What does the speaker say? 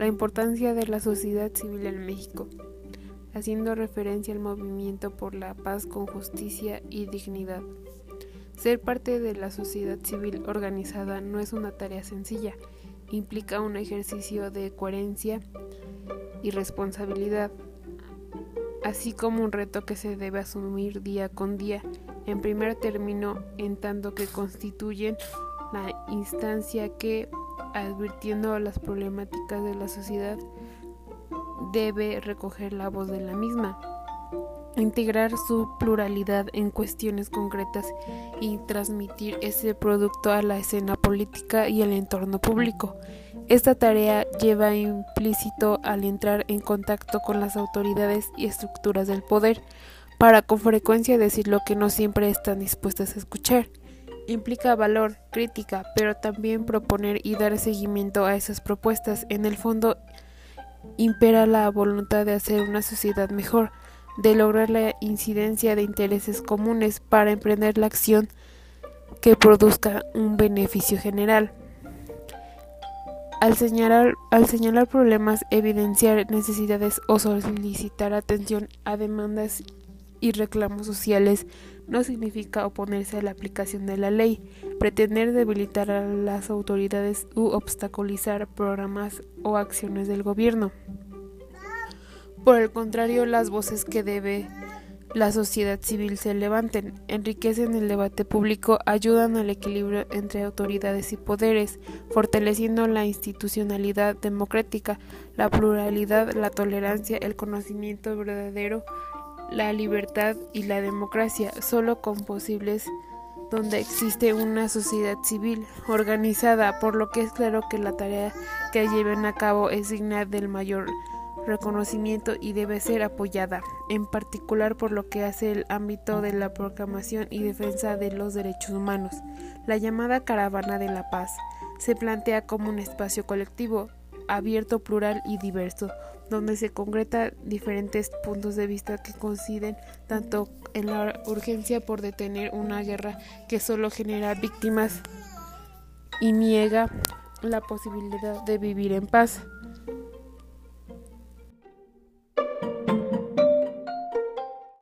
La importancia de la sociedad civil en México, haciendo referencia al movimiento por la paz con justicia y dignidad. Ser parte de la sociedad civil organizada no es una tarea sencilla, implica un ejercicio de coherencia y responsabilidad, así como un reto que se debe asumir día con día, en primer término, en tanto que constituyen la instancia que, advirtiendo las problemáticas de la sociedad, debe recoger la voz de la misma, integrar su pluralidad en cuestiones concretas y transmitir ese producto a la escena política y al entorno público. Esta tarea lleva implícito al entrar en contacto con las autoridades y estructuras del poder, para con frecuencia decir lo que no siempre están dispuestas a escuchar. Implica valor, crítica, pero también proponer y dar seguimiento a esas propuestas. En el fondo, impera la voluntad de hacer una sociedad mejor, de lograr la incidencia de intereses comunes para emprender la acción que produzca un beneficio general. Al señalar, al señalar problemas, evidenciar necesidades o solicitar atención a demandas y reclamos sociales no significa oponerse a la aplicación de la ley, pretender debilitar a las autoridades u obstaculizar programas o acciones del gobierno. Por el contrario, las voces que debe la sociedad civil se levanten, enriquecen el debate público, ayudan al equilibrio entre autoridades y poderes, fortaleciendo la institucionalidad democrática, la pluralidad, la tolerancia, el conocimiento verdadero, la libertad y la democracia, solo con posibles donde existe una sociedad civil organizada, por lo que es claro que la tarea que lleven a cabo es digna del mayor reconocimiento y debe ser apoyada, en particular por lo que hace el ámbito de la proclamación y defensa de los derechos humanos. La llamada Caravana de la Paz se plantea como un espacio colectivo, abierto, plural y diverso, donde se concreta diferentes puntos de vista que coinciden tanto en la urgencia por detener una guerra que solo genera víctimas y niega la posibilidad de vivir en paz.